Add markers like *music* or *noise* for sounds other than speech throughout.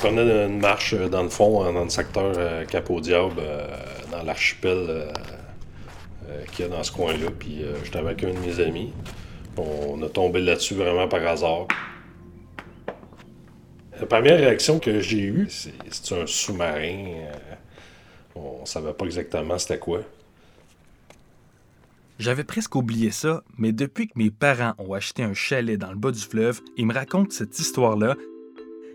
prenais une marche dans le fond, dans le secteur euh, Cap-au-Diable, euh, dans l'archipel euh, qu'il y a dans ce coin-là. Puis j'étais avec un de mes amis. On a tombé là-dessus vraiment par hasard. La première réaction que j'ai eue, c'est c'est un sous-marin. on savait pas exactement c'était quoi. J'avais presque oublié ça, mais depuis que mes parents ont acheté un chalet dans le bas du fleuve, ils me racontent cette histoire-là,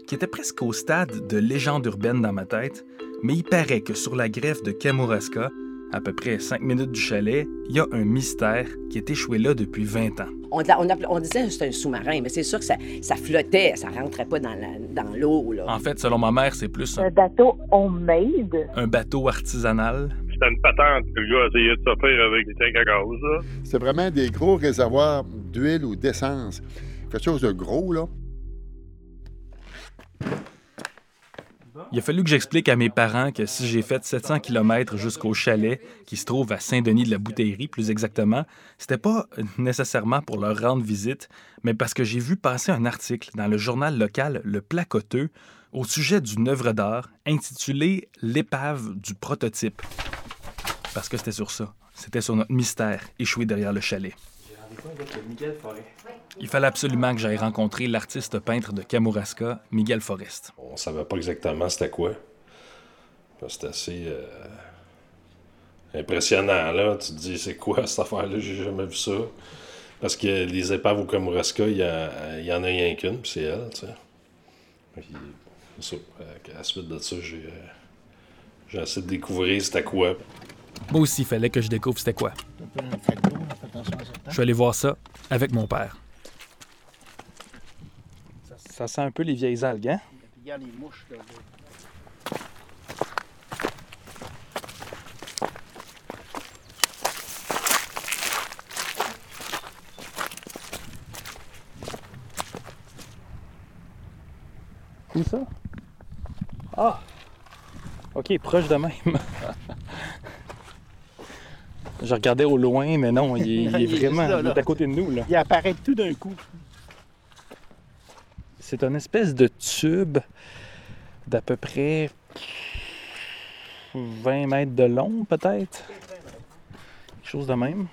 qui était presque au stade de légende urbaine dans ma tête, mais il paraît que sur la greffe de Kamouraska, à peu près 5 minutes du chalet, il y a un mystère qui est échoué là depuis 20 ans. On, on, disait que c'était un sous-marin, mais c'est sûr que ça, flottait, ça rentrait pas dans l'eau. En fait, selon ma mère, c'est plus un... un bateau homemade? Un bateau artisanal. C'était une patente que le gars essayait de se faire avec des tanks à gaz. C'était vraiment des gros réservoirs d'huile ou d'essence. Quelque chose de gros, là. Il a fallu que j'explique à mes parents que si j'ai fait 700 km jusqu'au chalet, qui se trouve à Saint-Denis de la Bouteillerie plus exactement, c'était pas nécessairement pour leur rendre visite, mais parce que j'ai vu passer un article dans le journal local Le Placoteux au sujet d'une œuvre d'art intitulée L'épave du prototype. Parce que c'était sur ça. C'était sur notre mystère échoué derrière le chalet. Il fallait absolument que j'aille rencontrer l'artiste peintre de Kamouraska, Miguel Forest. On savait pas exactement c'était quoi. C'était assez euh, impressionnant, là. Tu te dis, c'est quoi cette affaire-là? J'ai jamais vu ça. Parce que les épaves au Kamouraska, il y, en a rien qu'une, puis c'est elle, tu sais. À la suite de ça, j'ai, euh, j'ai essayé de découvrir c'était quoi. Moi aussi, il fallait que je découvre c'était quoi. Je suis allé voir ça avec mon père. Ça, sent un peu les vieilles algues, hein? Où ça? Ah! OK, proche de même. *laughs* Je regardais au loin, mais non, il est, *laughs* vraiment à côté de nous. Là. Il apparaît tout d'un coup. C'est une espèce de tube d'à peu près 20 mètres de long, peut-être. Quelque chose de même.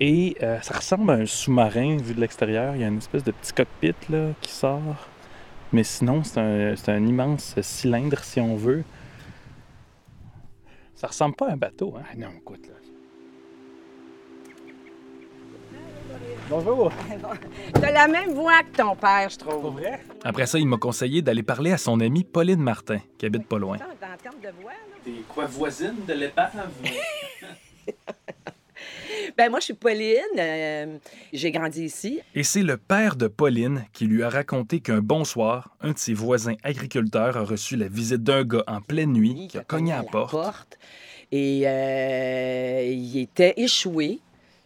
Et euh, ça ressemble à un sous-marin vu de l'extérieur. Il y a une espèce de petit cockpit là, qui sort. Mais sinon, c'est un, un immense cylindre, si on veut. Ça ressemble pas à un bateau, hein? Ah non, écoute, là. Bonjour. *laughs* T'as la même voix que ton père, je trouve. vrai? Après ça, il m'a conseillé d'aller parler à son amie Pauline Martin, qui habite pas loin. T'es quoi, voisine de l'épave? *laughs* Ben moi, je suis Pauline. Euh, j'ai grandi ici. Et c'est le père de Pauline qui lui a raconté qu'un bon soir, un de ses voisins agriculteurs a reçu la visite d'un gars en pleine nuit qui a cogné à la porte. Et euh, il était échoué.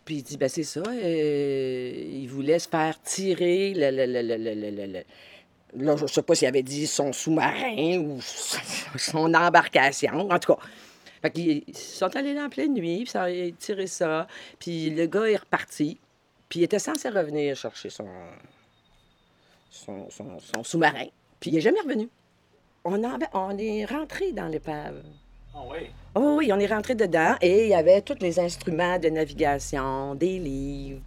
Puis il dit, ben c'est ça, euh, il voulait se faire tirer le, le, Là, je sais pas s'il avait dit son sous-marin ou son embarcation. En tout cas, fait qu'ils sont allés là en pleine nuit, puis ça a tiré ça. Puis le gars est reparti. Puis il était censé revenir chercher son, son, sous-marin. Puis il n'est jamais revenu. On, on est rentré dans l'épave. Ah oui? Oh oui, on est rentré dedans et il y avait tous les instruments de navigation, des livres.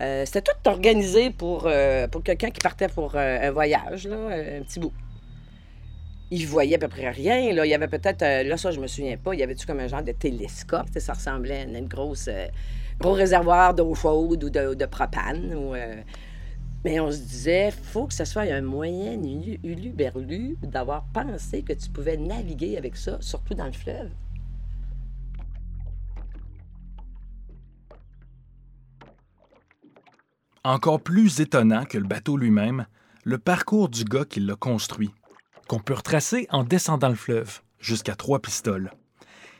Euh, c'était tout organisé pour, euh, pour quelqu'un qui partait pour euh, un voyage, là, un petit bout il voyait à peu près rien. Là. Il y avait peut-être, euh, là, ça, je me souviens pas, il y avait-tu comme un genre de télescope? Ça ressemblait à une grosse, euh, gros réservoir d'eau chaude ou de, propane. Euh, Mais on se disait, faut que ce soit un moyen uluberlu d'avoir pensé que tu pouvais naviguer avec ça, surtout dans le fleuve. Encore plus étonnant que le bateau lui-même, le parcours du gars qui l'a construit qu'on peut retracer en descendant le fleuve jusqu'à trois pistoles.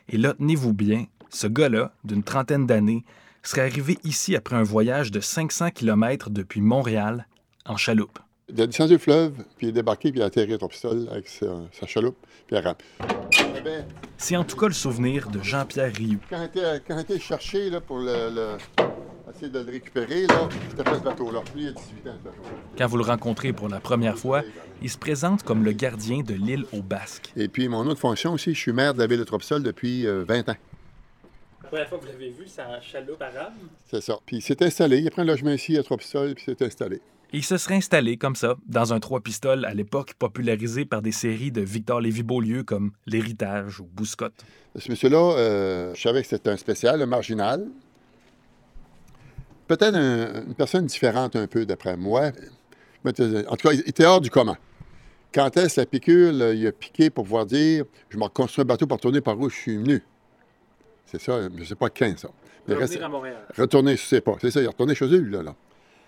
Et là, tenez-vous bien, ce gars-là, d'une trentaine d'années, serait arrivé ici après un voyage de 500 km depuis Montréal en chaloupe. Il a descendu le fleuve, puis il est débarqué, puis il a atterri à trois pistoles avec sa, chaloupe, puis il a C'est en tout cas le souvenir de Jean-Pierre Rioux. Quand il était, cherché là, pour le, essayer de le récupérer, là. C'était pas ce bateau-là. Lui, il a 18 ans, ce bateau. Quand vous le rencontrez pour la première fois, il se présente comme le gardien de l'île aux Basques. Et puis, mon autre fonction aussi, je suis maire de la ville de Tropsol depuis euh, 20 ans. La première fois que vous l'avez vu, c'est en chaloupe arabe. C'est ça. Puis, il s'est installé. Il a pris un logement ici à Tropsol, puis il s'est installé. Il se serait installé comme ça, dans un trois pistoles à l'époque popularisé par des séries de Victor Lévy-Beaulieu comme L'Héritage ou Bouscotte. Ce monsieur-là, euh, je savais que c'était un spécial, un marginal. Peut-être un- une personne différente un peu, d'après moi. Euh, En tout cas, il était hors du commun. Quand est-ce la piqûre, là, il a piqué pour pouvoir dire Je m'en construis un bateau pour retourner par où je suis venu? C'est ça, je ne sais pas quand, ça. Mais reste- à Montréal. Retourner, je sais pas. C'est ça, il est retourné chez eux, lui, là. là.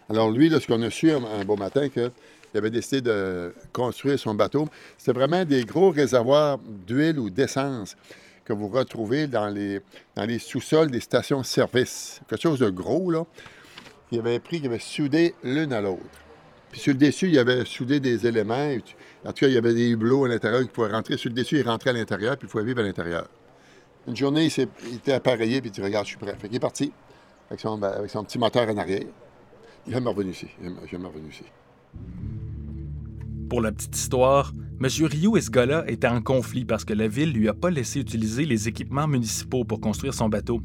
Alors, lui, là, ce qu'on a su un, un beau matin, qu'il avait décidé de construire son bateau, c'est vraiment des gros réservoirs d'huile ou d'essence que vous retrouvez dans les, dans les sous-sols des stations-service. Quelque chose de gros, là. Il avait pris, il avait soudé l'une à l'autre. Puis sur le dessus, il avait soudé des éléments. Tu- En tout cas, il y avait des hublots à l'intérieur qui pouvaient rentrer. Sur le dessus, il rentrait à l'intérieur, puis il pouvait vivre à l'intérieur. Une journée, il, était appareillé, puis il dit Regarde, je suis prêt. Fait qu'il est parti avec son, ben, petit moteur en arrière. Il est revenu ici. Il est revenu ici. Pour la petite histoire, M. Ce gars-là étaient en conflit parce que la ville lui a pas laissé utiliser les équipements municipaux pour construire son bateau.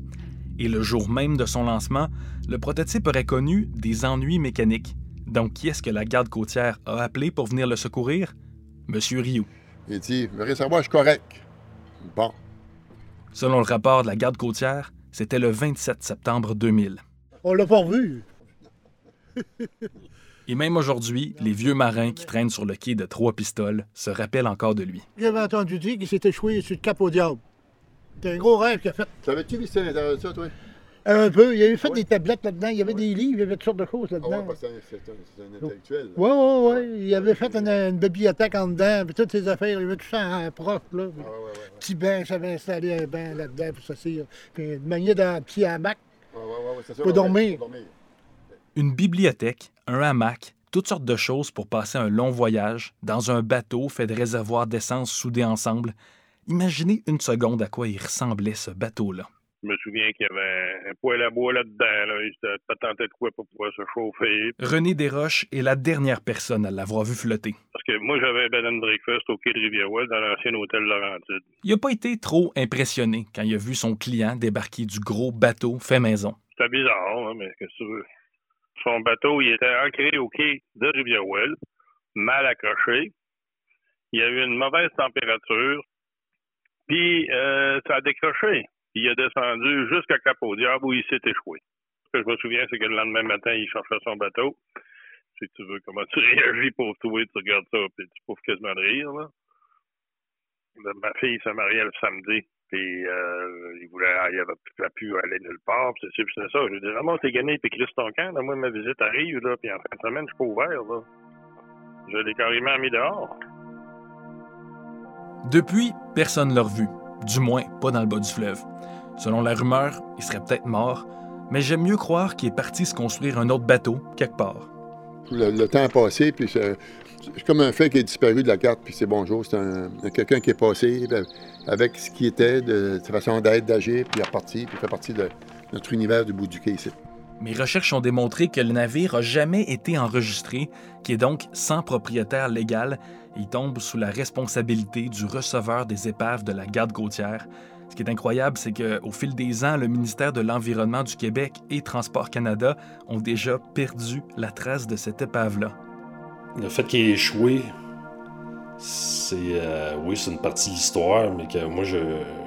Et le jour même de son lancement, le prototype aurait connu des ennuis mécaniques. Donc, qui est-ce que la garde côtière a appelé pour venir le secourir? M. Rio. Il dit Le réservoir, je suis correct. Bon. Selon le rapport de la garde côtière, c'était le 27 septembre 2000. On l'a pas revu. *laughs* Et même aujourd'hui, les vieux marins qui traînent sur le quai de Trois Pistoles se rappellent encore de lui. J'avais entendu dire qu'il s'est échoué sur le cap au diable. C'est un gros rêve qu'il a fait. Savais-tu visiter à l'intérieur de ça, toi? Un peu. Il avait fait Ouais. des tablettes là-dedans. Il y avait Ouais. des livres. Il y avait toutes sortes de choses Ah ouais, là-dedans. parce que c'est un, c'est c'est intellectuel. Oui, oui, oui. Il avait fait une, une bibliothèque en dedans, puis toutes ses affaires. Il avait tout ça en prof, là. Ah, ouais, ouais, ouais. Petit banc, j'avais installé un banc là-dedans pour s'asseoir. Puis une manière d'un petit hamac. Ouais, ouais, ouais, ouais, c'est ça, ouais, pour dormir. Une bibliothèque, un hamac, toutes sortes de choses pour passer un long voyage dans un bateau fait de réservoirs d'essence soudés ensemble. Imaginez une seconde à quoi il ressemblait ce bateau-là. Je me souviens qu'il y avait un poêle à bois là-dedans. Là. Il s'était pas tenté de quoi pour pouvoir se chauffer. René Desroches est la dernière personne à l'avoir vu flotter. Parce que moi, j'avais un bed and breakfast au quai de Rivière-Ouest dans l'ancien hôtel Laurentide. Il n'a pas été trop impressionné quand il a vu son client débarquer du gros bateau fait maison. C'était bizarre, hein, mais qu'est-ce que tu veux? Son bateau, il était ancré au quai de Rivière-Ouest, mal accroché. Il y a eu une mauvaise température. Puis, euh, ça a décroché. Il a descendu jusqu'à Cap au Diable où il s'est échoué. Ce que je me souviens, c'est que le lendemain matin, il cherchait son bateau. Si tu veux, comment tu *laughs* réagis pour trouver, tu regardes ça, puis tu pouffes quasiment de rire, là. Ben, Ma fille s'est mariée le samedi, puis euh, il voulait, il avait pu aller nulle part, puis c'est ça. Je lui ai dit, vraiment, t'es gagné, puis Chris ton camp, là, moi, ma visite arrive, là, puis en fin de semaine, je suis pas ouvert, là. Je l'ai carrément mis dehors. Depuis, personne ne l'a revu. Du moins, pas dans le bas du fleuve. Selon la rumeur, il serait peut-être mort, mais j'aime mieux croire qu'il est parti se construire un autre bateau quelque part. Le, temps a passé, puis c'est comme un fait qui est disparu de la carte, puis c'est bonjour. C'est un, quelqu'un qui est passé ben, avec ce qui était, de, sa façon d'être, d'agir, puis il est reparti, puis il fait partie de notre univers du bout du quai ici. Mes recherches ont démontré que le navire a jamais été enregistré, qui est donc sans propriétaire légal. Il tombe sous la responsabilité du receveur des épaves de la garde côtière. Ce qui est incroyable, c'est qu'au fil des ans, le ministère de l'Environnement du Québec et Transport Canada ont déjà perdu la trace de cette épave-là. Le fait qu'il ait échoué, c'est. euh, oui, c'est une partie de l'histoire, mais que moi, je,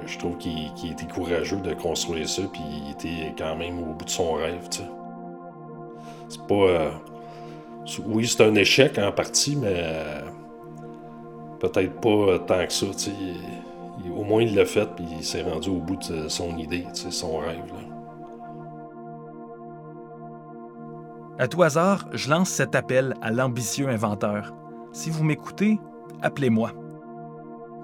je trouve qu'il était courageux de construire ça, puis il était quand même au bout de son rêve. C'est pas. euh, oui, c'est un échec en partie, mais. euh, peut-être pas tant que ça, au moins, il l'a fait, puis il s'est rendu au bout de son idée, son rêve. À tout hasard, je lance cet appel à l'ambitieux inventeur. Si vous m'écoutez, appelez-moi.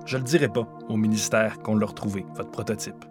Je le dirai pas au ministère qu'on l'a retrouvé, votre prototype.